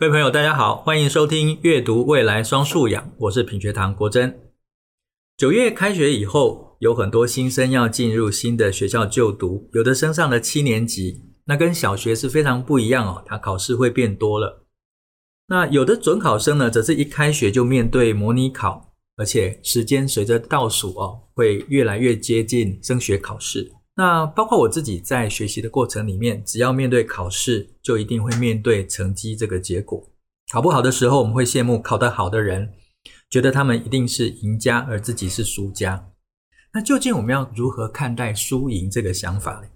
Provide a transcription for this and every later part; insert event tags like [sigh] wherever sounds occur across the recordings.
各位朋友，大家好，欢迎收听《阅读未来双素养》，我是品学堂国珍。九月开学以后，有很多新生要进入新的学校就读，有的升上了七年级，那跟小学是非常不一样哦，他考试会变多了。那有的准考生呢，则是一开学就面对模拟考，而且时间随着倒数哦，会越来越接近升学考试。那包括我自己在学习的过程里面，只要面对考试，就一定会面对成绩这个结果。考不好的时候，我们会羡慕考得好的人，觉得他们一定是赢家，而自己是输家。那究竟我们要如何看待输赢这个想法呢？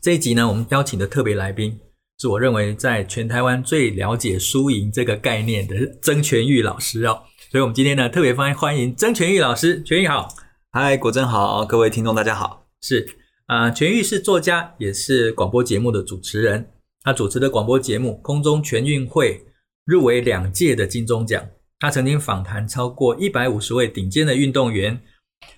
这一集呢，我们邀请的特别来宾，是我认为在全台湾最了解输赢这个概念的曾全玉老师哦。所以，我们今天呢，特别欢迎欢迎曾全玉老师。全玉好，嗨，果真好，各位听众大家好，是。啊，全愈是作家，也是广播节目的主持人。他主持的广播节目《空中全运会》入围两届的金钟奖。他曾经访谈超过一百五十位顶尖的运动员，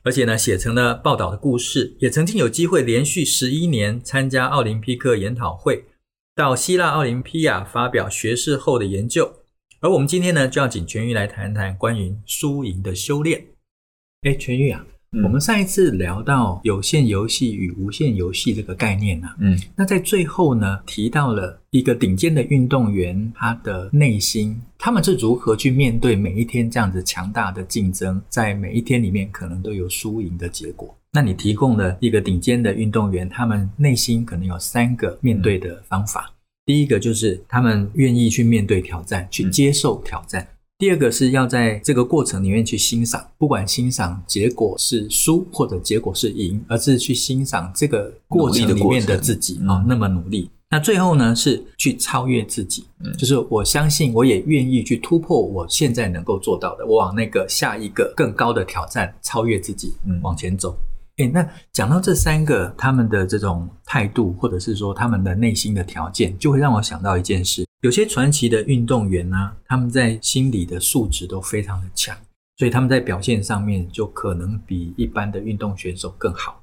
而且呢，写成了报道的故事。也曾经有机会连续十一年参加奥林匹克研讨会，到希腊奥林匹亚发表学士后的研究。而我们今天呢，就要请全愈来谈谈关于输赢的修炼。哎，全愈啊。嗯、我们上一次聊到有限游戏与无限游戏这个概念呢、啊，嗯，那在最后呢，提到了一个顶尖的运动员，他的内心，他们是如何去面对每一天这样子强大的竞争，在每一天里面可能都有输赢的结果。那你提供了一个顶尖的运动员，他们内心可能有三个面对的方法，嗯、第一个就是他们愿意去面对挑战，去接受挑战。嗯第二个是要在这个过程里面去欣赏，不管欣赏结果是输或者结果是赢，而是去欣赏这个过程里面的自己啊、哦，那么努力。那最后呢，是去超越自己，就是我相信，我也愿意去突破我现在能够做到的，我往那个下一个更高的挑战，超越自己，嗯。往前走。诶，那讲到这三个他们的这种态度，或者是说他们的内心的条件，就会让我想到一件事：有些传奇的运动员呢、啊，他们在心理的素质都非常的强，所以他们在表现上面就可能比一般的运动选手更好。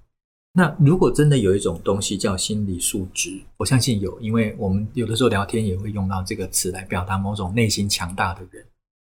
那如果真的有一种东西叫心理素质，我相信有，因为我们有的时候聊天也会用到这个词来表达某种内心强大的人。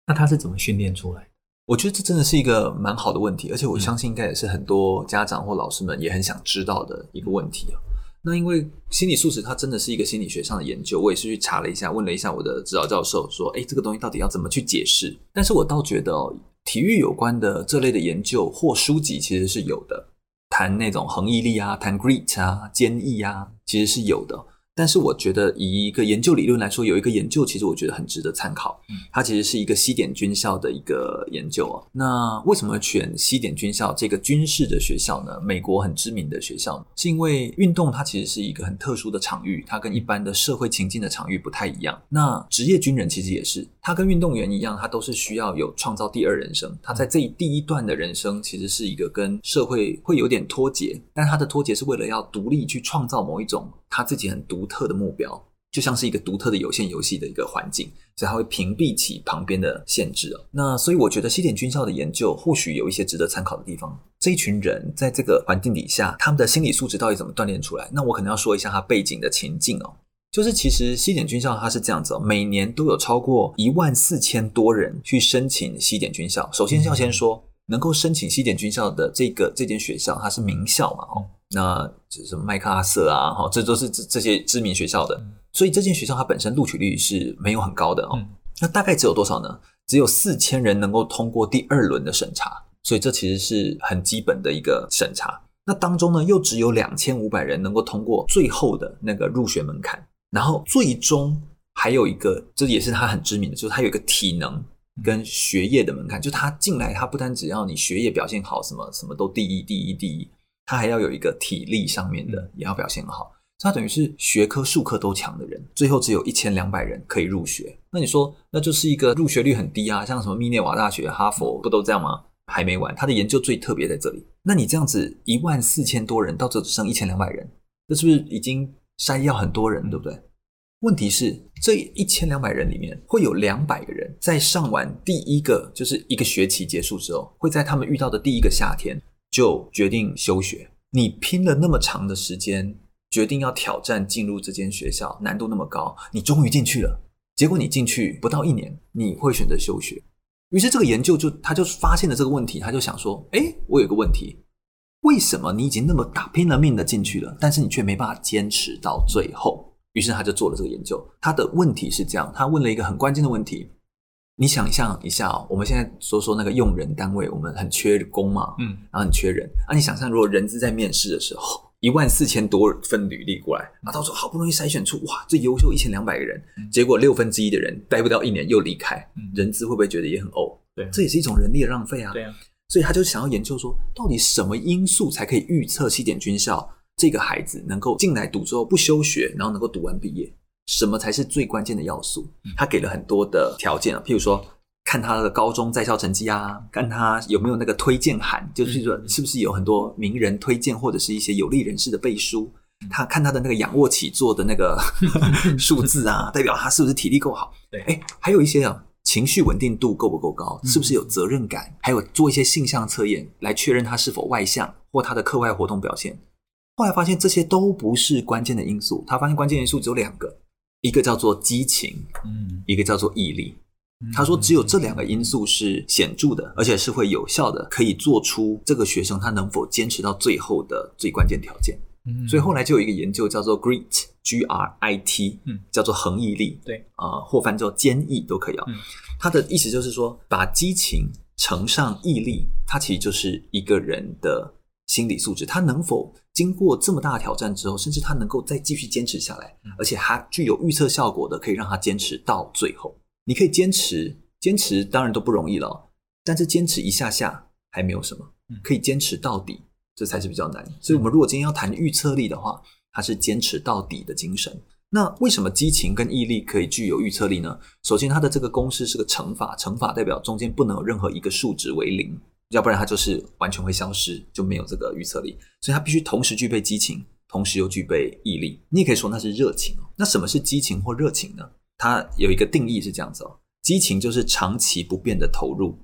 那他是怎么训练出来的？我觉得这真的是一个蛮好的问题，而且我相信应该也是很多家长或老师们也很想知道的一个问题啊。那因为心理素质它真的是一个心理学上的研究，我也是去查了一下，问了一下我的指导教授，说，哎，这个东西到底要怎么去解释？但是我倒觉得哦，体育有关的这类的研究或书籍其实是有的，谈那种恒毅力啊，谈 grit 啊，坚毅啊，其实是有的。但是我觉得，以一个研究理论来说，有一个研究其实我觉得很值得参考。它其实是一个西点军校的一个研究啊。那为什么选西点军校这个军事的学校呢？美国很知名的学校，是因为运动它其实是一个很特殊的场域，它跟一般的社会情境的场域不太一样。那职业军人其实也是，他跟运动员一样，他都是需要有创造第二人生。他在这一第一段的人生，其实是一个跟社会会有点脱节，但他的脱节是为了要独立去创造某一种他自己很独。特的目标就像是一个独特的有限游戏的一个环境，所以他会屏蔽起旁边的限制哦。那所以我觉得西点军校的研究或许有一些值得参考的地方。这一群人在这个环境底下，他们的心理素质到底怎么锻炼出来？那我可能要说一下他背景的情境哦。就是其实西点军校它是这样子哦，每年都有超过一万四千多人去申请西点军校。首先要先说，能够申请西点军校的这个这间学校，它是名校嘛哦。那什么麦克阿瑟啊，哈，这都是这这些知名学校的，所以这间学校它本身录取率是没有很高的哦。那大概只有多少呢？只有四千人能够通过第二轮的审查，所以这其实是很基本的一个审查。那当中呢，又只有两千五百人能够通过最后的那个入学门槛，然后最终还有一个，这也是他很知名的，就是他有一个体能跟学业的门槛，就他进来，他不单只要你学业表现好，什么什么都第一，第一，第一。他还要有一个体力上面的，也要表现好。他等于是学科、数科都强的人，最后只有一千两百人可以入学。那你说，那就是一个入学率很低啊？像什么密涅瓦大学、哈佛不都这样吗？还没完，他的研究最特别在这里。那你这样子一万四千多人，到这只剩一千两百人，这是不是已经筛掉很多人，对不对？问题是，这一千两百人里面，会有两百个人在上完第一个，就是一个学期结束之后，会在他们遇到的第一个夏天。就决定休学。你拼了那么长的时间，决定要挑战进入这间学校，难度那么高，你终于进去了。结果你进去不到一年，你会选择休学。于是这个研究就他就发现了这个问题，他就想说：哎，我有个问题，为什么你已经那么打拼了命的进去了，但是你却没办法坚持到最后？于是他就做了这个研究。他的问题是这样，他问了一个很关键的问题。你想象一下哦，我们现在说说那个用人单位，我们很缺工嘛，嗯，然后很缺人。啊，你想象如果人资在面试的时候，一万四千多份履历过来，啊，到时候好不容易筛选出哇最优秀一千两百个人，结果六分之一的人待不到一年又离开，人资会不会觉得也很呕？对，这也是一种人力的浪费啊。对啊，所以他就想要研究说，到底什么因素才可以预测西点军校这个孩子能够进来读之后不休学，然后能够读完毕业？什么才是最关键的要素？他给了很多的条件啊，譬如说看他的高中在校成绩啊，看他有没有那个推荐函，就是说是不是有很多名人推荐或者是一些有利人士的背书。他看他的那个仰卧起坐的那个 [laughs] 数字啊，[laughs] 代表他是不是体力够好？对，哎，还有一些啊，情绪稳定度够不够高？是不是有责任感？还有做一些性向测验来确认他是否外向或他的课外活动表现。后来发现这些都不是关键的因素，他发现关键因素只有两个。一个叫做激情，嗯，一个叫做毅力。他说，只有这两个因素是显著的，而且是会有效的，可以做出这个学生他能否坚持到最后的最关键条件。嗯，所以后来就有一个研究叫做 GRIT，G R I T，嗯，叫做恒毅力，对，啊，或翻叫坚毅都可以啊。他的意思就是说，把激情乘上毅力，它其实就是一个人的心理素质，他能否经过这么大的挑战之后，甚至他能够再继续坚持下来，而且还具有预测效果的，可以让他坚持到最后。你可以坚持，坚持当然都不容易了，但是坚持一下下还没有什么，可以坚持到底，这才是比较难。所以，我们如果今天要谈预测力的话，它是坚持到底的精神。那为什么激情跟毅力可以具有预测力呢？首先，它的这个公式是个乘法，乘法代表中间不能有任何一个数值为零。要不然它就是完全会消失，就没有这个预测力。所以它必须同时具备激情，同时又具备毅力。你也可以说那是热情。那什么是激情或热情呢？它有一个定义是这样子哦：激情就是长期不变的投入，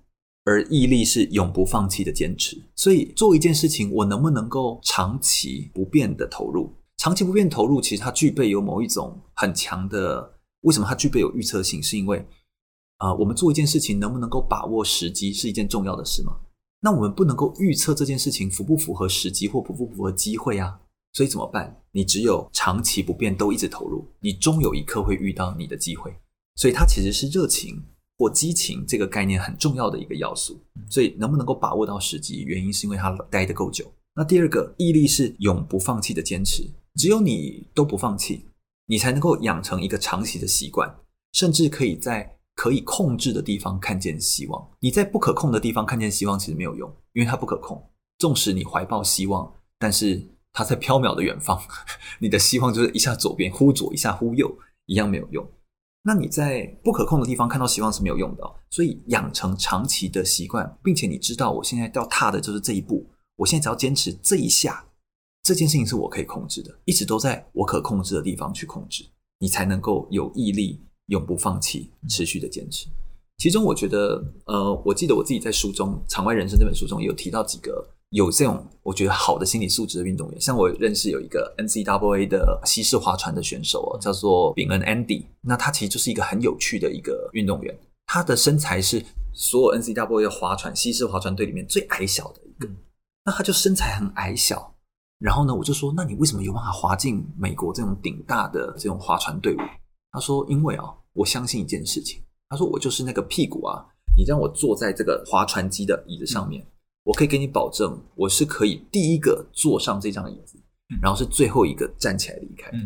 而毅力是永不放弃的坚持。所以做一件事情，我能不能够长期不变的投入？长期不变投入，其实它具备有某一种很强的。为什么它具备有预测性？是因为啊、我们做一件事情能不能够把握时机，是一件重要的事吗？那我们不能够预测这件事情符不符合时机或符不符合机会啊，所以怎么办？你只有长期不变，都一直投入，你终有一刻会遇到你的机会。所以它其实是热情或激情这个概念很重要的一个要素。所以能不能够把握到时机，原因是因为它待得够久。那第二个，毅力是永不放弃的坚持，只有你都不放弃，你才能够养成一个长期的习惯，甚至可以在。可以控制的地方看见希望，你在不可控的地方看见希望其实没有用，因为它不可控。纵使你怀抱希望，但是它在飘渺的远方，[laughs] 你的希望就是一下左边忽左，一下忽右，一样没有用。那你在不可控的地方看到希望是没有用的。所以养成长期的习惯，并且你知道我现在要踏的就是这一步，我现在只要坚持这一下，这件事情是我可以控制的，一直都在我可控制的地方去控制，你才能够有毅力。永不放弃，持续的坚持。其中，我觉得，呃，我记得我自己在书中《场外人生》这本书中也有提到几个有这种我觉得好的心理素质的运动员。像我认识有一个 NCAA 的西式划船的选手哦，叫做炳恩 Andy。那他其实就是一个很有趣的一个运动员。他的身材是所有 NCAA 划船西式划船队里面最矮小的一个。那他就身材很矮小，然后呢，我就说，那你为什么有办法滑进美国这种顶大的这种划船队伍？他说，因为啊。我相信一件事情，他说我就是那个屁股啊，你让我坐在这个划船机的椅子上面，我可以给你保证，我是可以第一个坐上这张椅子，然后是最后一个站起来离开的。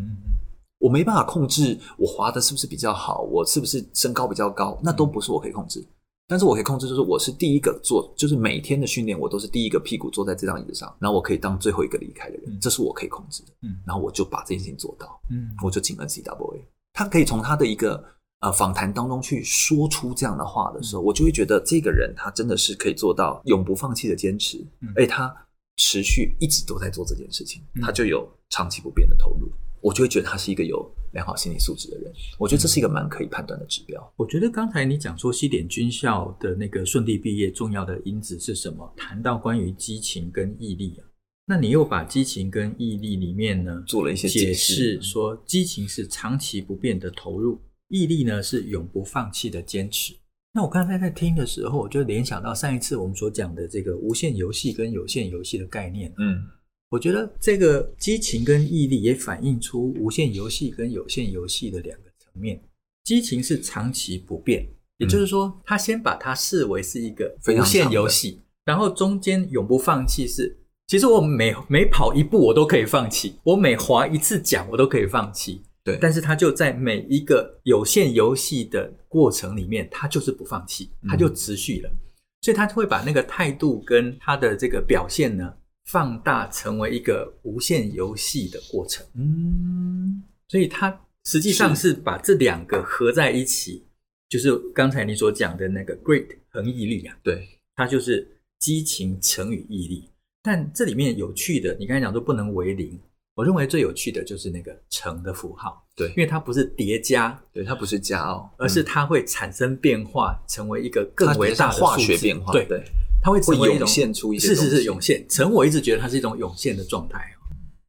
我没办法控制我滑的是不是比较好，我是不是身高比较高，那都不是我可以控制。但是我可以控制，就是我是第一个坐，就是每天的训练我都是第一个屁股坐在这张椅子上，然后我可以当最后一个离开的人，这是我可以控制的。然后我就把这件事情做到，我就进了 NCAA。他可以从他的一个。呃，访谈当中去说出这样的话的时候，我就会觉得这个人他真的是可以做到永不放弃的坚持，而且他持续一直都在做这件事情，他就有长期不变的投入，我就会觉得他是一个有良好心理素质的人。我觉得这是一个蛮可以判断的指标。我觉得刚才你讲说西点军校的那个顺利毕业重要的因子是什么？谈到关于激情跟毅力啊，那你又把激情跟毅力里面呢做了一些解释，说激情是长期不变的投入。毅力呢是永不放弃的坚持。那我刚才在听的时候，我就联想到上一次我们所讲的这个无限游戏跟有限游戏的概念。嗯，我觉得这个激情跟毅力也反映出无限游戏跟有限游戏的两个层面。激情是长期不变，也就是说，他先把它视为是一个无限游戏，然后中间永不放弃是，其实我每每跑一步我都可以放弃，我每滑一次桨我都可以放弃。对，但是他就在每一个有限游戏的过程里面，他就是不放弃，他就持续了，嗯、所以他会把那个态度跟他的这个表现呢放大，成为一个无限游戏的过程。嗯，所以他实际上是把这两个合在一起，是就是刚才你所讲的那个 great 恒毅力啊，对，它就是激情乘以毅力。但这里面有趣的，你刚才讲说不能为零。我认为最有趣的就是那个乘的符号，对，因为它不是叠加，对，它不是加哦，而是它会产生变化，成为一个更为大的化学变化，对对，它会成为一种涌现出一些，是是是涌现。乘我一直觉得它是一种涌现的状态。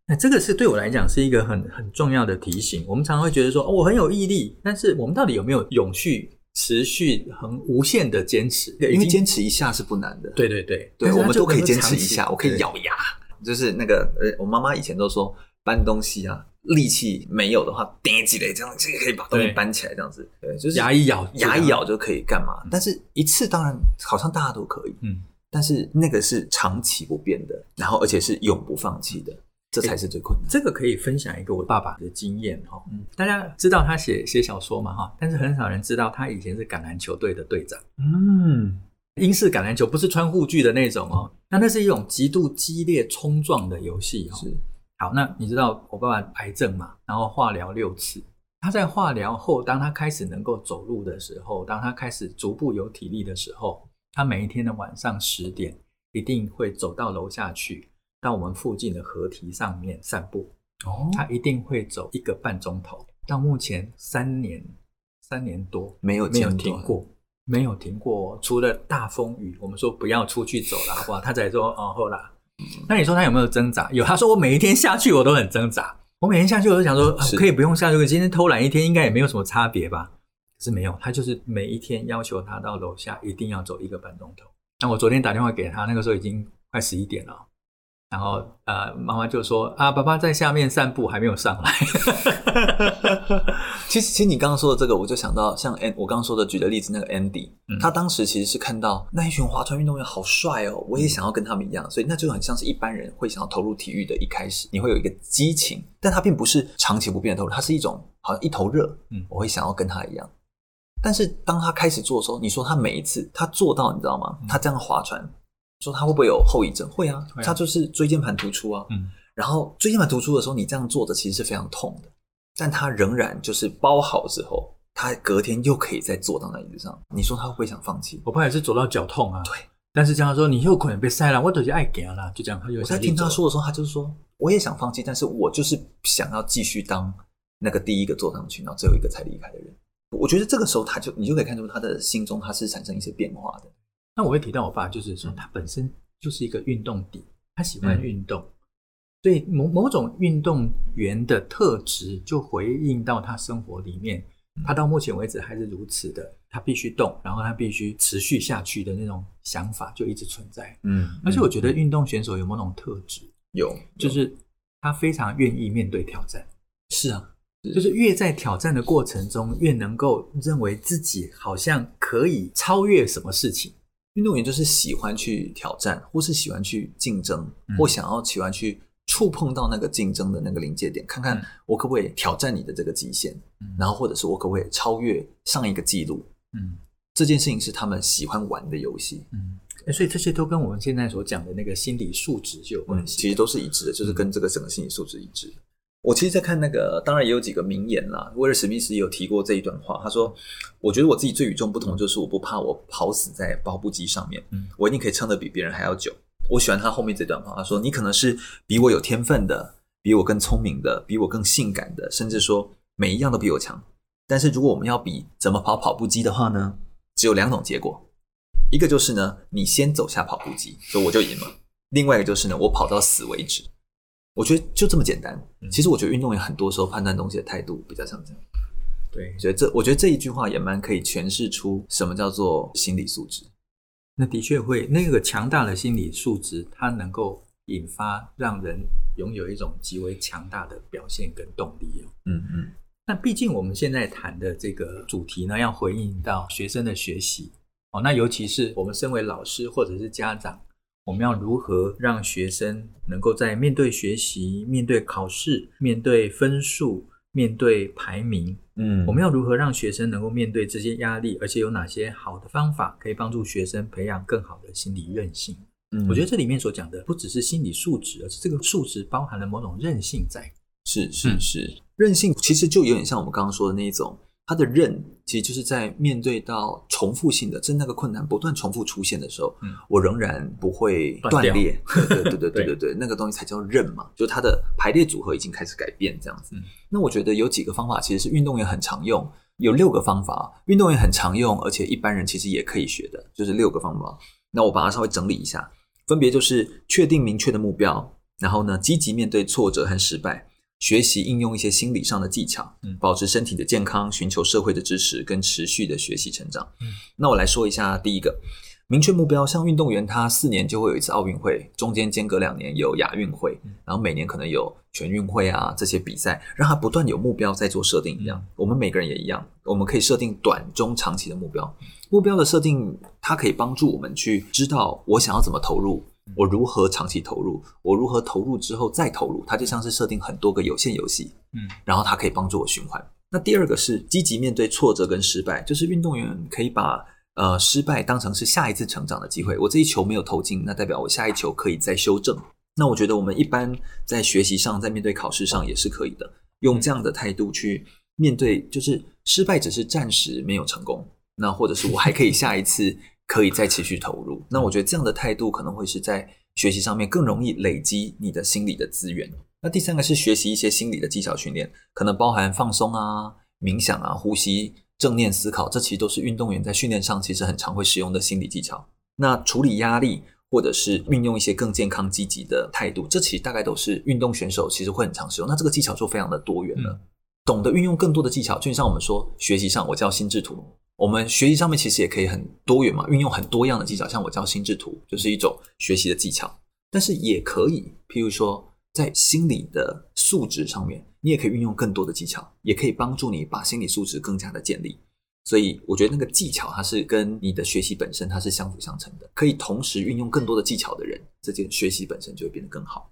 那这个是对我来讲是一个很很重要的提醒。我们常常会觉得说，哦，我很有毅力，但是我们到底有没有永续、持续、很无限的坚持？因为坚持一下是不难的，对对对，对，我们都可以坚持一下，我可以咬牙。[laughs] 就是那个呃，我妈妈以前都说搬东西啊，力气没有的话，点几雷这样就可以把东西搬起来，这样子。对，就是牙一咬，牙一咬就可以干嘛？但是一次当然好像大家都可以，嗯，但是那个是长期不变的，然后而且是永不放弃的，这才是最困难。这个可以分享一个我爸爸的经验哈，嗯，大家知道他写写小说嘛哈，但是很少人知道他以前是橄榄球队的队长，嗯。英式橄榄球不是穿护具的那种哦，那那是一种极度激烈冲撞的游戏哦。是，好，那你知道我爸爸癌症嘛？然后化疗六次，他在化疗后，当他开始能够走路的时候，当他开始逐步有体力的时候，他每一天的晚上十点一定会走到楼下去，到我们附近的河堤上面散步。哦，他一定会走一个半钟头，到目前三年三年多没有没有停过。没有停过，除了大风雨，我们说不要出去走了，好不好？他才说哦，好啦。那你说他有没有挣扎？有，他说我每一天下去我都很挣扎。我每天下去我都想说，啊、可以不用下去，今天偷懒一天应该也没有什么差别吧？可是没有，他就是每一天要求他到楼下一定要走一个半钟头。那我昨天打电话给他，那个时候已经快十一点了。然后，呃，妈妈就说：“啊，爸爸在下面散步，还没有上来。[laughs] ”其实，其实你刚刚说的这个，我就想到像 An 我刚刚说的举的例子，那个 Andy，、嗯、他当时其实是看到那一群划船运动员好帅哦，我也想要跟他们一样，所以那就很像是一般人会想要投入体育的一开始，你会有一个激情，但他并不是长期不变的投入，它是一种好像一头热，嗯，我会想要跟他一样。但是当他开始做的时候，你说他每一次他做到，你知道吗？他这样划船。说他会不会有后遗症？会啊，他就是椎间盘突出啊。嗯，然后椎间盘突出的时候，你这样坐着其实是非常痛的，但他仍然就是包好之后，他隔天又可以再坐到那椅子上。你说他会不会想放弃？我怕也是走到脚痛啊。对，但是这样说，你又可能被塞了，我都是爱给了，就这样。他就我在听他说的时候，他就是说，我也想放弃，但是我就是想要继续当那个第一个坐上去，然后最后一个才离开的人。我觉得这个时候，他就你就可以看出他的心中他是产生一些变化的。那我会提到我爸，就是说他本身就是一个运动底，他喜欢运动，嗯、所以某某种运动员的特质就回应到他生活里面。他到目前为止还是如此的，他必须动，然后他必须持续下去的那种想法就一直存在。嗯，而且我觉得运动选手有某种特质，有，就是他非常愿意面对挑战。是啊，是就是越在挑战的过程中，越能够认为自己好像可以超越什么事情。运动员就是喜欢去挑战，或是喜欢去竞争，嗯、或想要喜欢去触碰到那个竞争的那个临界点，看看我可不可以挑战你的这个极限，嗯、然后或者是我可不可以超越上一个记录。嗯，这件事情是他们喜欢玩的游戏。嗯，所以这些都跟我们现在所讲的那个心理素质就有关系，嗯，其实都是一致的，就是跟这个整个心理素质一致。我其实，在看那个，当然也有几个名言啦。威尔史密斯也有提过这一段话，他说：“我觉得我自己最与众不同，就是我不怕我跑死在跑步机上面，嗯，我一定可以撑得比别人还要久。”我喜欢他后面这段话，他说：“你可能是比我有天分的，比我更聪明的，比我更性感的，甚至说每一样都比我强。但是如果我们要比怎么跑跑步机的话呢，只有两种结果，一个就是呢，你先走下跑步机，所以我就赢了；另外一个就是呢，我跑到死为止。”我觉得就这么简单。其实我觉得运动员很多时候判断东西的态度比较像这样。对，所以这我觉得这一句话也蛮可以诠释出什么叫做心理素质。那的确会，那个强大的心理素质，它能够引发让人拥有一种极为强大的表现跟动力。嗯嗯。那毕竟我们现在谈的这个主题呢，要回应到学生的学习哦。那尤其是我们身为老师或者是家长，我们要如何让学生能够在面对学习、面对考试、面对分数、面对排名，嗯，我们要如何让学生能够面对这些压力，而且有哪些好的方法可以帮助学生培养更好的心理韧性？嗯，我觉得这里面所讲的不只是心理素质，而是这个素质包含了某种韧性在。是是是，韧性其实就有点像我们刚刚说的那一种。它的韧其实就是在面对到重复性的，真那个困难不断重复出现的时候，嗯，我仍然不会断裂。[laughs] 对对对对对对，对那个东西才叫韧嘛，就它的排列组合已经开始改变这样子。嗯，那我觉得有几个方法其实是运动员很常用，有六个方法，运动员很常用，而且一般人其实也可以学的，就是六个方法。那我把它稍微整理一下，分别就是确定明确的目标，然后呢，积极面对挫折和失败。学习应用一些心理上的技巧，嗯，保持身体的健康，寻求社会的支持，跟持续的学习成长。嗯，那我来说一下第一个，明确目标。像运动员，他四年就会有一次奥运会，中间间隔两年有亚运会，然后每年可能有全运会啊这些比赛，让他不断有目标在做设定一样。我们每个人也一样，我们可以设定短、中、长期的目标。目标的设定，它可以帮助我们去知道我想要怎么投入。我如何长期投入？我如何投入之后再投入？它就像是设定很多个有限游戏，嗯，然后它可以帮助我循环。那第二个是积极面对挫折跟失败，就是运动员可以把呃失败当成是下一次成长的机会。我这一球没有投进，那代表我下一球可以再修正。那我觉得我们一般在学习上，在面对考试上也是可以的，用这样的态度去面对，就是失败只是暂时没有成功，那或者是我还可以下一次。可以再持续投入，那我觉得这样的态度可能会是在学习上面更容易累积你的心理的资源。那第三个是学习一些心理的技巧训练，可能包含放松啊、冥想啊、呼吸、正念思考，这其实都是运动员在训练上其实很常会使用的心理技巧。那处理压力或者是运用一些更健康积极的态度，这其实大概都是运动选手其实会很常使用。那这个技巧就非常的多元了，懂得运用更多的技巧，就像我们说学习上，我叫心智图。我们学习上面其实也可以很多元嘛，运用很多样的技巧，像我教心智图就是一种学习的技巧，但是也可以，譬如说在心理的素质上面，你也可以运用更多的技巧，也可以帮助你把心理素质更加的建立。所以我觉得那个技巧它是跟你的学习本身它是相辅相成的，可以同时运用更多的技巧的人，这件学习本身就会变得更好。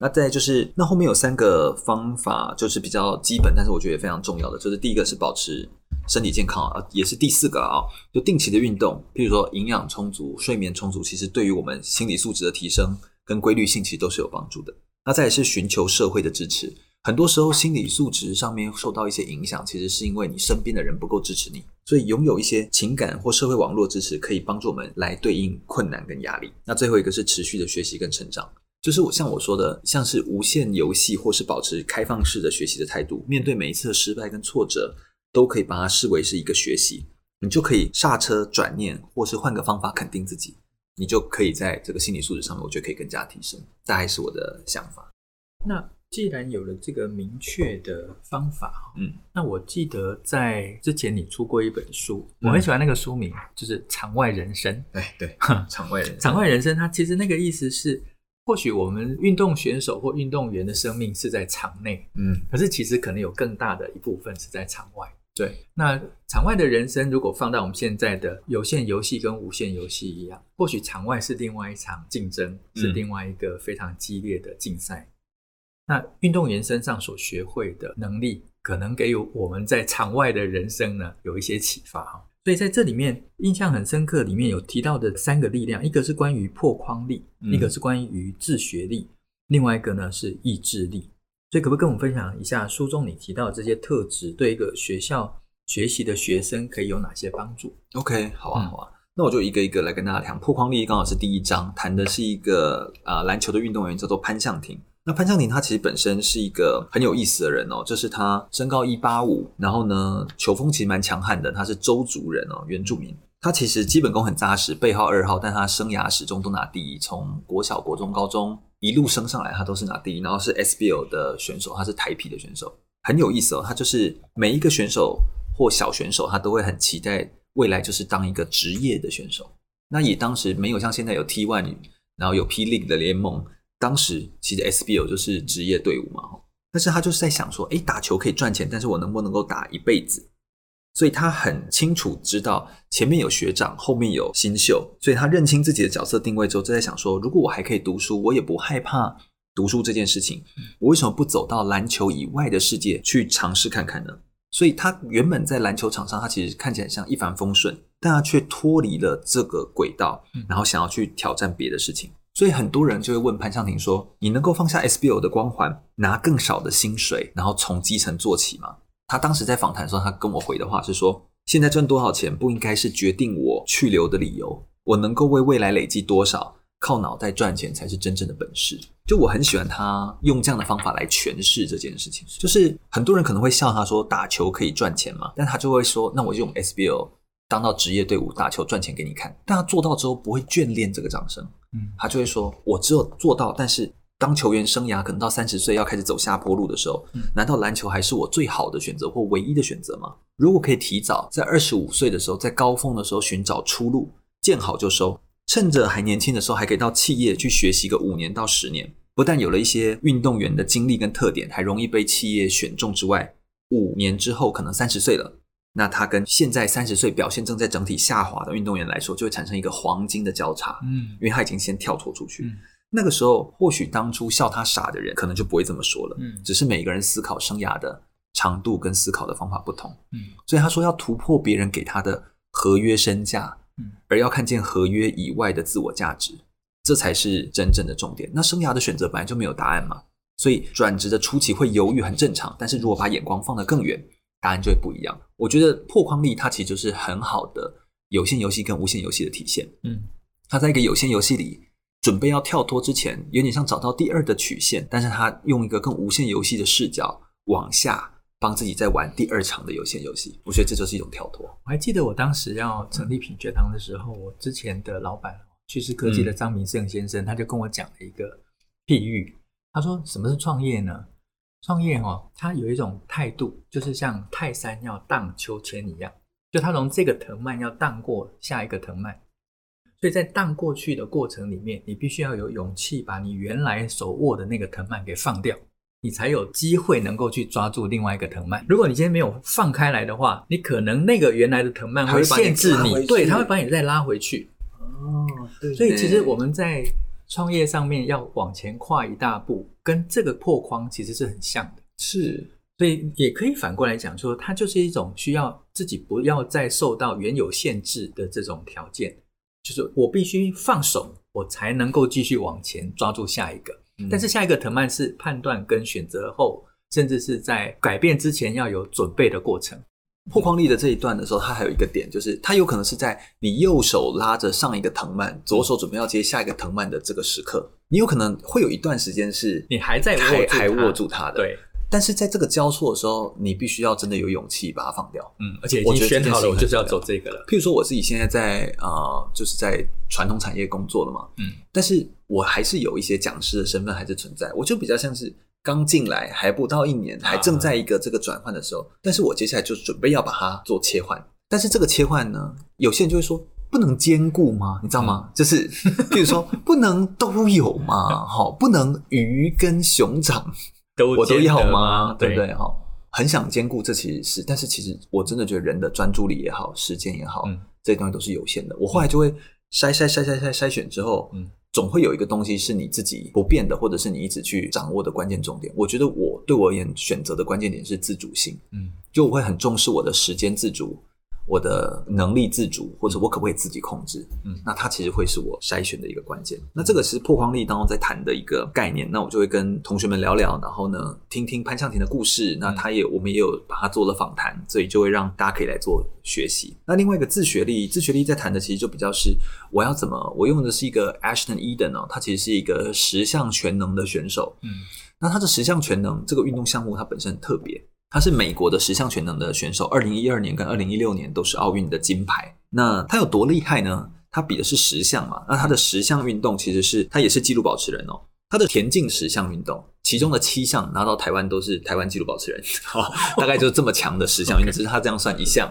那再就是，那后面有三个方法，就是比较基本，但是我觉得也非常重要的，就是第一个是保持身体健康啊，也是第四个啊，就定期的运动，譬如说营养充足、睡眠充足，其实对于我们心理素质的提升跟规律性其实都是有帮助的。那再来是寻求社会的支持，很多时候心理素质上面受到一些影响，其实是因为你身边的人不够支持你，所以拥有一些情感或社会网络支持，可以帮助我们来对应困难跟压力。那最后一个是持续的学习跟成长。就是我像我说的，像是无限游戏，或是保持开放式的学习的态度，面对每一次的失败跟挫折，都可以把它视为是一个学习，你就可以刹车转念，或是换个方法肯定自己，你就可以在这个心理素质上面，我觉得可以更加提升。大概是我的想法。那既然有了这个明确的方法，嗯，那我记得在之前你出过一本书，我很喜欢那个书名，就是《场外人生》。哎，对，场外人生，场外人生，它其实那个意思是。或许我们运动选手或运动员的生命是在场内，嗯，可是其实可能有更大的一部分是在场外。对，那场外的人生如果放到我们现在的有限游戏跟无限游戏一样，或许场外是另外一场竞争，是另外一个非常激烈的竞赛。嗯，那运动员身上所学会的能力，可能给我们在场外的人生呢有一些启发。所以在这里面印象很深刻，里面有提到的三个力量，一个是关于破框力，嗯、一个是关于自学力，另外一个呢是意志力。所以可不可以跟我们分享一下书中你提到的这些特质，对一个学校学习的学生可以有哪些帮助？OK，好啊，好啊，嗯、那我就一个一个来跟大家谈。破框力刚好是第一章，谈的是一个啊、呃、篮球的运动员叫做潘向庭。那潘向庭他其实本身是一个很有意思的人哦，就是他身高一八五，然后呢球风其实蛮强悍的，他是周族人哦，原住民。他其实基本功很扎实，背号二号，但他生涯始终都拿第一，从国小、国中、高中一路升上来，他都是拿第一。然后是 SBL 的选手，他是台啤的选手，很有意思哦。他就是每一个选手或小选手，他都会很期待未来就是当一个职业的选手。那也当时没有像现在有 T1，然后有 P League 的联盟，当时其实 SBL 就是职业队伍嘛。但是他就是在想说，诶，打球可以赚钱，但是我能不能够打一辈子？所以他很清楚知道前面有学长，后面有新秀，所以他认清自己的角色定位之后，就在想说，如果我还可以读书，我也不害怕读书这件事情，我为什么不走到篮球以外的世界去尝试看看呢？所以他原本在篮球场上，他其实看起来像一帆风顺，但他却脱离了这个轨道，然后想要去挑战别的事情。所以很多人就会问潘尚廷说：“你能够放下 SBL 的光环，拿更少的薪水，然后从基层做起吗？”他当时在访谈的时候，他跟我回的话是说：“现在赚多少钱不应该是决定我去留的理由，我能够为未来累积多少，靠脑袋赚钱才是真正的本事。”就我很喜欢他用这样的方法来诠释这件事情。就是很多人可能会笑他说：“打球可以赚钱吗？”但他就会说：“那我就用 SBL 当到职业队伍打球赚钱给你看。”但他做到之后不会眷恋这个掌声，嗯，他就会说：“我只有做到，但是。”当球员生涯可能到三十岁要开始走下坡路的时候，难道篮球还是我最好的选择或唯一的选择吗？如果可以提早在二十五岁的时候，在高峰的时候寻找出路，见好就收，趁着还年轻的时候，还可以到企业去学习个五年到十年，不但有了一些运动员的经历跟特点，还容易被企业选中之外，五年之后可能三十岁了，那他跟现在三十岁表现正在整体下滑的运动员来说，就会产生一个黄金的交叉，嗯，因为他已经先跳脱出去。嗯那个时候，或许当初笑他傻的人，可能就不会这么说了。嗯，只是每个人思考生涯的长度跟思考的方法不同。嗯，所以他说要突破别人给他的合约身价，嗯，而要看见合约以外的自我价值，这才是真正的重点。那生涯的选择本来就没有答案嘛，所以转职的初期会犹豫很正常。但是如果把眼光放得更远，答案就会不一样。我觉得破框力它其实就是很好的有限游戏跟无限游戏的体现。嗯，他在一个有限游戏里。准备要跳脱之前，有点像找到第二的曲线，但是他用一个更无限游戏的视角往下，帮自己在玩第二场的有限游戏。我觉得这就是一种跳脱。我还记得我当时要成立品学堂的时候，我之前的老板趋势科技的张明胜先生，他就跟我讲了一个譬喻，他说：“什么是创业呢？创业哦，它有一种态度，就是像泰山要荡秋千一样，就它从这个藤蔓要荡过下一个藤蔓。”所以在荡过去的过程里面，你必须要有勇气把你原来手握的那个藤蔓给放掉，你才有机会能够去抓住另外一个藤蔓。如果你今天没有放开来的话，你可能那个原来的藤蔓会限制你，对，它会把你再拉回去。哦，对。所以其实我们在创业上面要往前跨一大步，跟这个破框其实是很像的。是，所以也可以反过来讲说，它就是一种需要自己不要再受到原有限制的这种条件。就是我必须放手，我才能够继续往前抓住下一个。嗯、但是下一个藤蔓是判断跟选择后，甚至是在改变之前要有准备的过程。破框力的这一段的时候，它还有一个点，就是它有可能是在你右手拉着上一个藤蔓，左手准备要接下一个藤蔓的这个时刻，你有可能会有一段时间是你还在还还握住它的。对。但是在这个交错的时候，你必须要真的有勇气把它放掉。嗯，而且已经选好了，我就是要走这个了。譬如说，我自己现在在呃，就是在传统产业工作了嘛。嗯，但是我还是有一些讲师的身份还是存在。我就比较像是刚进来还不到一年，还正在一个这个转换的时候。啊、但是我接下来就准备要把它做切换。但是这个切换呢，有些人就会说不能兼顾吗？你知道吗？嗯、就是譬如说不能都有吗？好，不能鱼跟熊掌都。我都要吗？对不对？哈，很想兼顾，这其实是，但是其实我真的觉得人的专注力也好，时间也好，嗯，这些东西都是有限的。我后来就会筛筛筛筛筛筛选之后，嗯，总会有一个东西是你自己不变的，或者是你一直去掌握的关键重点。我觉得我对我而言选择的关键点是自主性，嗯，就我会很重视我的时间自主。我的能力自主，或者我可不可以自己控制？嗯，那它其实会是我筛选的一个关键。那这个是破框力当中在谈的一个概念。那我就会跟同学们聊聊，然后呢，听听潘尚廷的故事。那他也，我们也有把他做了访谈，所以就会让大家可以来做学习。那另外一个自学力，自学力在谈的其实就比较是我要怎么，我用的是一个 Ashton Eden 哦，他其实是一个十项全能的选手。嗯，那他的十项全能这个运动项目，它本身很特别。他是美国的十项全能的选手，二零一二年跟二零一六年都是奥运的金牌。那他有多厉害呢？他比的是十项嘛。那他的十项运动其实是他也是纪录保持人哦。他的田径十项运动，其中的七项拿到台湾都是台湾纪录保持人，大概就是这么强的十项，运动 [laughs] 只是他这样算一项，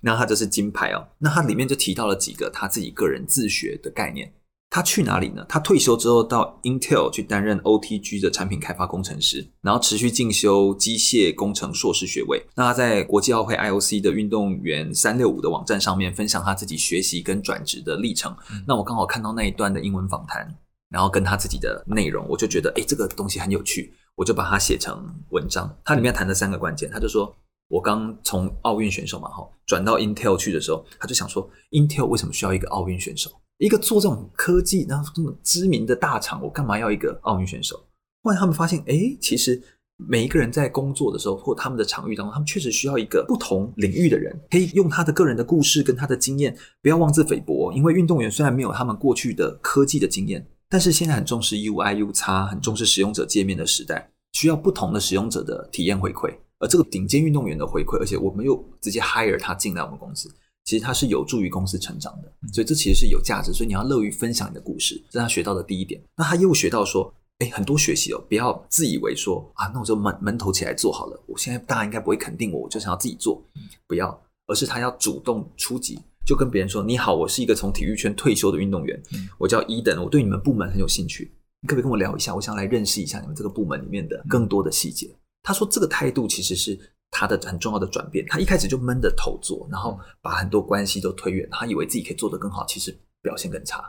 那他就是金牌哦。那他里面就提到了几个他自己个人自学的概念。他去哪里呢？他退休之后到 Intel 去担任 OTG 的产品开发工程师，然后持续进修机械工程硕士学位。那他在国际奥会 IOC 的运动员三六五的网站上面分享他自己学习跟转职的历程。嗯、那我刚好看到那一段的英文访谈，然后跟他自己的内容，我就觉得诶，这个东西很有趣，我就把它写成文章。它里面谈的三个关键，他就说我刚从奥运选手嘛，哈，转到 Intel 去的时候，他就想说 Intel 为什么需要一个奥运选手？一个做这种科技，然后这么知名的大厂，我干嘛要一个奥运选手？后来他们发现，诶，其实每一个人在工作的时候，或他们的场域当中，他们确实需要一个不同领域的人，可以用他的个人的故事跟他的经验，不要妄自菲薄。因为运动员虽然没有他们过去的科技的经验，但是现在很重视 UI UX，很重视使用者界面的时代，需要不同的使用者的体验回馈。而这个顶尖运动员的回馈，而且我们又直接 hire 他进来我们公司。其实它是有助于公司成长的，所以这其实是有价值。所以你要乐于分享你的故事，这是他学到的第一点。那他又学到说，诶，很多学习哦，不要自以为说啊，那我就闷闷头起来做好了。我现在大家应该不会肯定我，我就想要自己做，不要，而是他要主动出击，就跟别人说：“你好，我是一个从体育圈退休的运动员，我叫伊登，我对你们部门很有兴趣，你可不可以跟我聊一下？我想来认识一下你们这个部门里面的更多的细节。”他说这个态度其实是。他的很重要的转变，他一开始就闷着头做，然后把很多关系都推远，他以为自己可以做得更好，其实表现更差。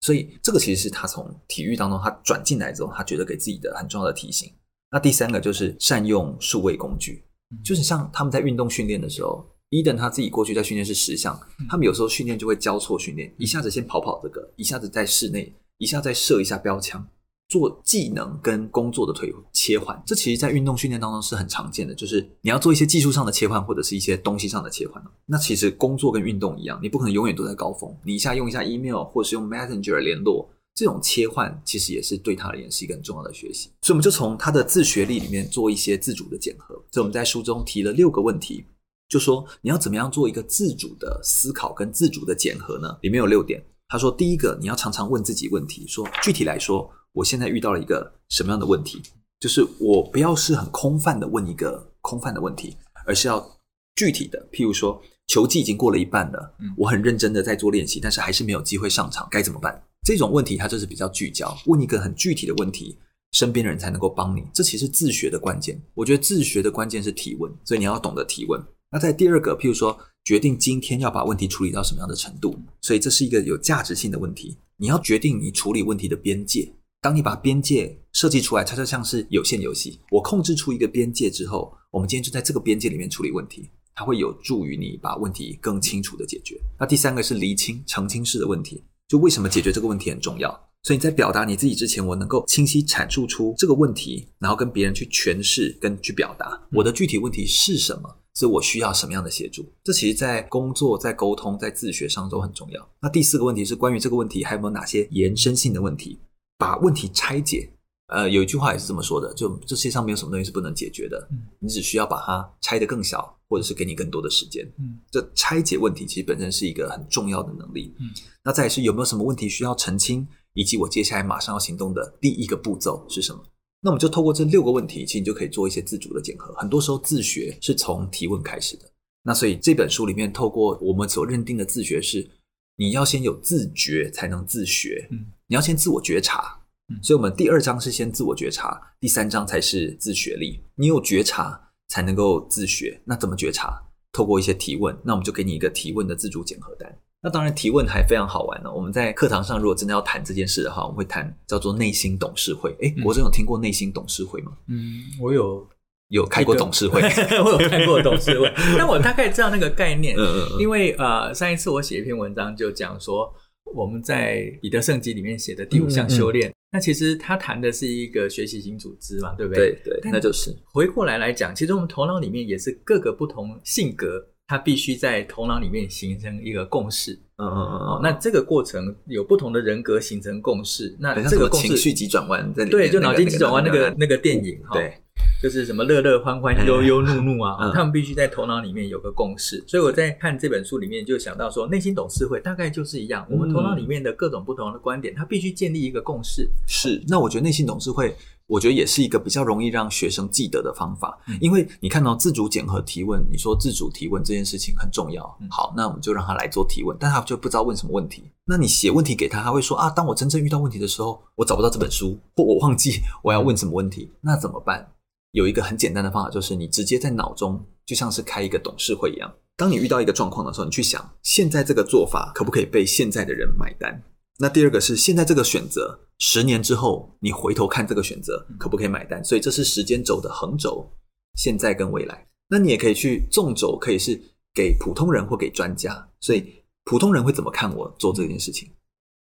所以这个其实是他从体育当中他转进来之后，他觉得给自己的很重要的提醒。那第三个就是善用数位工具，就是像他们在运动训练的时候，伊登他自己过去在训练是十项，他们有时候训练就会交错训练，一下子先跑跑这个，一下子在室内，一下再射一下标枪。做技能跟工作的推切换，这其实在运动训练当中是很常见的。就是你要做一些技术上的切换，或者是一些东西上的切换。那其实工作跟运动一样，你不可能永远都在高峰。你一下用一下 email，或是用 Messenger 联络，这种切换其实也是对他而言是一个很重要的学习。所以我们就从他的自学历里面做一些自主的检核。所以我们在书中提了六个问题，就说你要怎么样做一个自主的思考跟自主的检核呢？里面有六点。他说，第一个，你要常常问自己问题，说具体来说。我现在遇到了一个什么样的问题？就是我不要是很空泛的问一个空泛的问题，而是要具体的。譬如说，球技已经过了一半了，我很认真的在做练习，但是还是没有机会上场，该怎么办？这种问题它就是比较聚焦，问一个很具体的问题，身边的人才能够帮你。这其实自学的关键，我觉得自学的关键是提问，所以你要懂得提问。那在第二个，譬如说，决定今天要把问题处理到什么样的程度，所以这是一个有价值性的问题。你要决定你处理问题的边界。当你把边界设计出来，它就像是有限游戏。我控制出一个边界之后，我们今天就在这个边界里面处理问题，它会有助于你把问题更清楚的解决。那第三个是厘清、澄清式的问题，就为什么解决这个问题很重要。所以你在表达你自己之前，我能够清晰阐述出这个问题，然后跟别人去诠释跟去表达我的具体问题是什么，所以我需要什么样的协助。这其实，在工作、在沟通、在自学上都很重要。那第四个问题是关于这个问题还有没有哪些延伸性的问题？把问题拆解，呃，有一句话也是这么说的，就这世界上没有什么东西是不能解决的，嗯，你只需要把它拆得更小，或者是给你更多的时间，嗯，这拆解问题其实本身是一个很重要的能力，嗯，那再是有没有什么问题需要澄清，以及我接下来马上要行动的第一个步骤是什么？那我们就透过这六个问题，其实你就可以做一些自主的检核。很多时候自学是从提问开始的，那所以这本书里面透过我们所认定的自学是，你要先有自觉才能自学，嗯。你要先自我觉察，所以我们第二章是先自我觉察，第三章才是自学力。你有觉察才能够自学，那怎么觉察？透过一些提问，那我们就给你一个提问的自主检核单。那当然提问还非常好玩呢。我们在课堂上如果真的要谈这件事的话，我们会谈叫做内心董事会。诶，国珍有听过内心董事会吗？嗯，我有有开过董事会，[laughs] 我有开过董事会，[laughs] 但我大概知道那个概念。嗯嗯嗯，因为呃，上一次我写一篇文章就讲说。我们在彼得圣经里面写的第五项修炼，嗯嗯、那其实他谈的是一个学习型组织嘛，对不对？对对，那就是回过来来讲，其实我们头脑里面也是各个不同性格，它必须在头脑里面形成一个共识。嗯嗯嗯。哦，那这个过程有不同的人格形成共识，那这个共识情绪急转弯在里面，对，就脑筋急转弯那个那个电影哈。对。就是什么乐乐欢欢忧忧怒怒啊，嗯、他们必须在头脑里面有个共识。所以我在看这本书里面就想到说，内心董事会大概就是一样，我们头脑里面的各种不同的观点，它必须建立一个共识。是，那我觉得内心董事会我觉得也是一个比较容易让学生记得的方法。嗯、因为你看到自主检核提问，你说自主提问这件事情很重要。好，那我们就让他来做提问，但他就不知道问什么问题。那你写问题给他，他会说啊，当我真正遇到问题的时候，我找不到这本书，或我忘记我要问什么问题，那怎么办？有一个很简单的方法，就是你直接在脑中，就像是开一个董事会一样。当你遇到一个状况的时候，你去想，现在这个做法可不可以被现在的人买单？那第二个是现在这个选择，十年之后你回头看这个选择可不可以买单？所以这是时间轴的横轴，现在跟未来。那你也可以去纵轴，可以是给普通人或给专家。所以普通人会怎么看我做这件事情？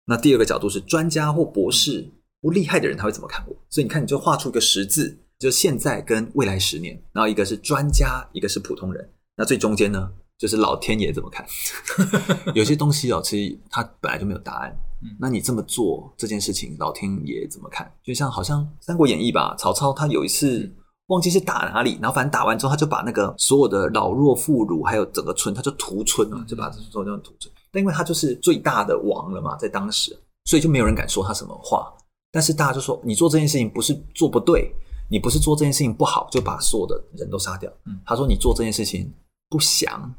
那第二个角度是专家或博士或厉害的人他会怎么看我？所以你看，你就画出一个十字，就现在跟未来十年，然后一个是专家，一个是普通人。那最中间呢，就是老天爷怎么看？[laughs] 有些东西哦，其实它本来就没有答案。那你这么做这件事情，老天爷怎么看？就像好像《三国演义》吧，曹操他有一次忘记是打哪里，然后反正打完之后，他就把那个所有的老弱妇孺还有整个村，他就屠村了，就把这所有人屠村。但因为他就是最大的王了嘛，在当时，所以就没有人敢说他什么话。但是大家就说，你做这件事情不是做不对，你不是做这件事情不好，就把所有的人都杀掉。他说你做这件事情不祥，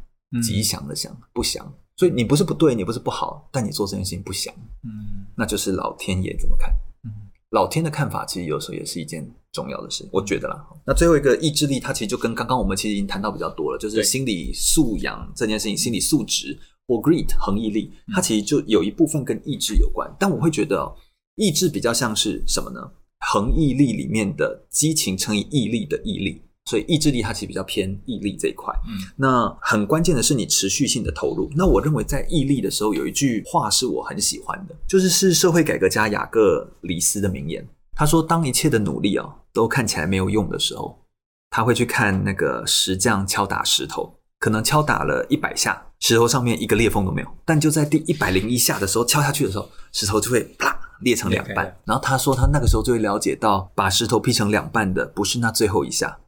吉祥的祥不祥。所以你不是不对，你不是不好，但你做这件事情不祥，嗯，那就是老天爷怎么看？嗯，老天的看法其实有时候也是一件重要的事，我觉得啦。那最后一个意志力，它其实就跟刚刚我们其实已经谈到比较多了，就是心理素养这件事情，心理素质或 grit 恒毅力，它其实就有一部分跟意志有关。但我会觉得哦，意志比较像是什么呢？恒毅力里面的激情乘以毅力的毅力。所以意志力它其实比较偏毅力这一块，嗯，那很关键的是你持续性的投入。那我认为在毅力的时候，有一句话是我很喜欢的，就是是社会改革家雅各里斯的名言。他说：“当一切的努力啊都看起来没有用的时候，他会去看那个石匠敲打石头，可能敲打了一百下，石头上面一个裂缝都没有。但就在第一百零一下的时候敲下去的时候，石头就会啪裂成两半。然后他说他那个时候就会了解到，把石头劈成两半的不是那最后一下。”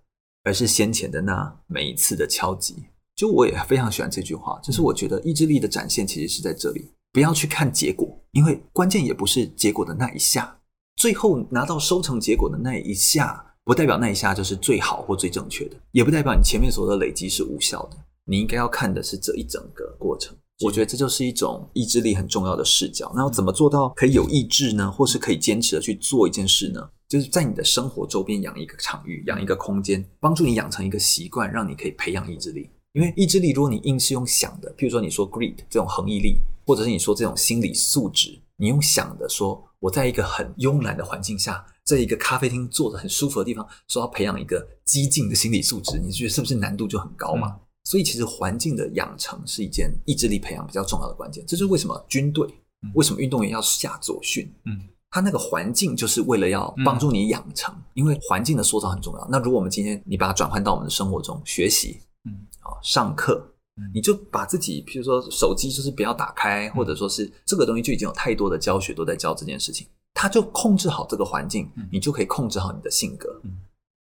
而是先前的那每一次的敲击，就我也非常喜欢这句话，就是我觉得意志力的展现其实是在这里，不要去看结果，因为关键也不是结果的那一下，最后拿到收成结果的那一下，不代表那一下就是最好或最正确的，也不代表你前面所有的累积是无效的，你应该要看的是这一整个过程。我觉得这就是一种意志力很重要的视角。那要怎么做到可以有意志呢？或是可以坚持的去做一件事呢？就是在你的生活周边养一个场域，养一个空间，帮助你养成一个习惯，让你可以培养意志力。因为意志力，如果你硬是用想的，譬如说你说 grit 这种恒毅力，或者是你说这种心理素质，你用想的说，我在一个很慵懒的环境下，在一个咖啡厅坐着很舒服的地方，说要培养一个激进的心理素质，你觉得是不是难度就很高嘛？所以其实环境的养成是一件意志力培养比较重要的关键。这就是为什么军队，为什么运动员要下左训？嗯。他那个环境就是为了要帮助你养成，嗯、因为环境的塑造很重要。那如果我们今天你把它转换到我们的生活中，学习，嗯，啊，上课，嗯，你就把自己，譬如说手机就是不要打开，嗯、或者说是这个东西就已经有太多的教学都在教这件事情，他就控制好这个环境，嗯、你就可以控制好你的性格。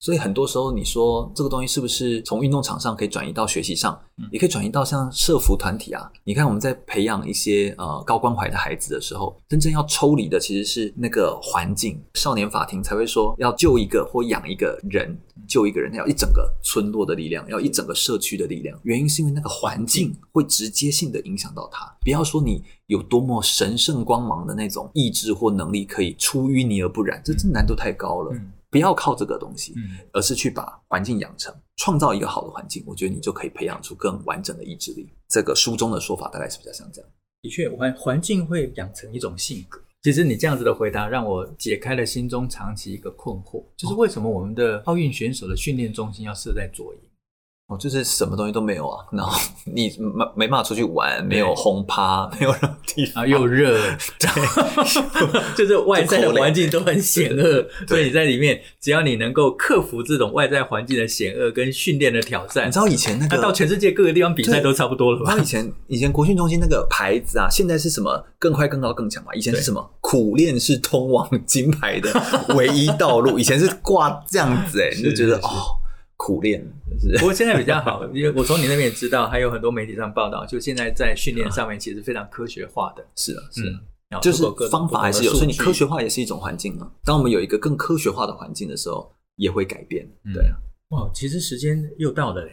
嗯所以很多时候，你说这个东西是不是从运动场上可以转移到学习上，也可以转移到像社服团体啊？你看我们在培养一些呃高关怀的孩子的时候，真正要抽离的其实是那个环境。少年法庭才会说要救一个或养一个人，救一个人要一整个村落的力量，要一整个社区的力量。原因是因为那个环境会直接性的影响到他。不要说你有多么神圣光芒的那种意志或能力可以出淤泥而不染，这这难度太高了。不要靠这个东西，而是去把环境养成，创造一个好的环境。我觉得你就可以培养出更完整的意志力。这个书中的说法大概是比较像这样。的确，环环境会养成一种性格。其实你这样子的回答让我解开了心中长期一个困惑，就是为什么我们的奥运选手的训练中心要设在左营？哦，就是什么东西都没有啊，然后 [laughs] 你没没办法出去玩，没有轰趴，没有地方，又热，对，[laughs] 就是外在的环境都很险恶，所以你在里面，只要你能够克服这种外在环境的险恶跟训练的挑战，你知道以前那个到全世界各个地方比赛都差不多了吧？以前以前国训中心那个牌子啊，现在是什么？更快、更高、更强嘛？以前是什么？苦练是通往金牌的唯一道路。以前是挂这样子，哎，你就觉得哦。苦练，不过现在比较好，因为我从你那边也知道，还有很多媒体上报道，就现在在训练上面其实非常科学化的。是啊，是啊，就是方法还是有，所以你科学化也是一种环境嘛。当我们有一个更科学化的环境的时候，也会改变。对啊，哇，其实时间又到了嘞。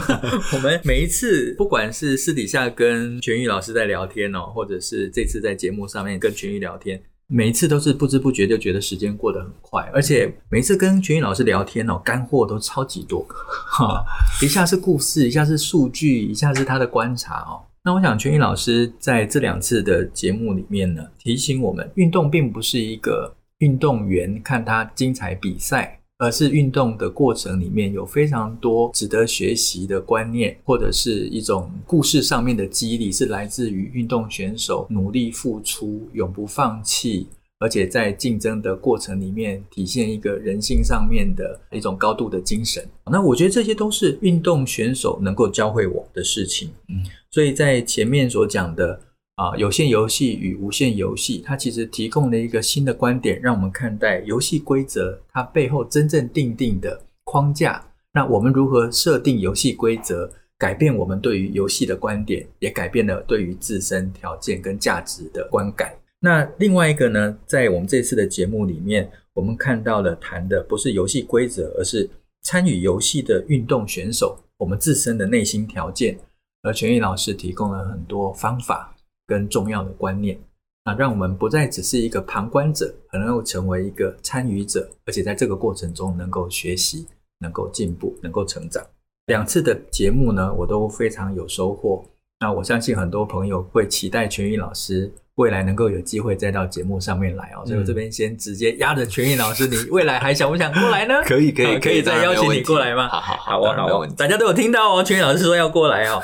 [laughs] 我们每一次，不管是私底下跟全玉老师在聊天哦，或者是这次在节目上面跟全玉聊天。每一次都是不知不觉就觉得时间过得很快，而且每次跟全玉老师聊天哦，干货都超级多，哈，[laughs] 一下是故事，一下是数据，一下是他的观察哦。那我想全英老师在这两次的节目里面呢，提醒我们，运动并不是一个运动员看他精彩比赛。而是运动的过程里面有非常多值得学习的观念，或者是一种故事上面的激励，是来自于运动选手努力付出、永不放弃，而且在竞争的过程里面体现一个人性上面的一种高度的精神。那我觉得这些都是运动选手能够教会我的事情。嗯，所以在前面所讲的。啊，有限游戏与无限游戏，它其实提供了一个新的观点，让我们看待游戏规则它背后真正定定的框架。那我们如何设定游戏规则，改变我们对于游戏的观点，也改变了对于自身条件跟价值的观感。那另外一个呢，在我们这次的节目里面，我们看到了谈的不是游戏规则，而是参与游戏的运动选手，我们自身的内心条件。而全玉老师提供了很多方法。更重要的观念，那让我们不再只是一个旁观者，而能够成为一个参与者，而且在这个过程中能够学习、能够进步、能够成长。两次的节目呢，我都非常有收获。那我相信很多朋友会期待全宇老师未来能够有机会再到节目上面来哦。嗯、所以我这边先直接压着全宇老师，你未来还想不想过来呢？[laughs] 可以，可以，可以再邀请你过来吗？好好好，好，好，好，大家都有听到哦，全宇老师说要过来哦。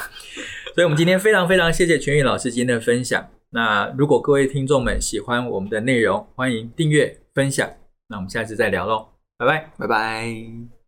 所以，我们今天非常非常谢谢全宇老师今天的分享。那如果各位听众们喜欢我们的内容，欢迎订阅分享。那我们下次再聊喽，拜拜，拜拜。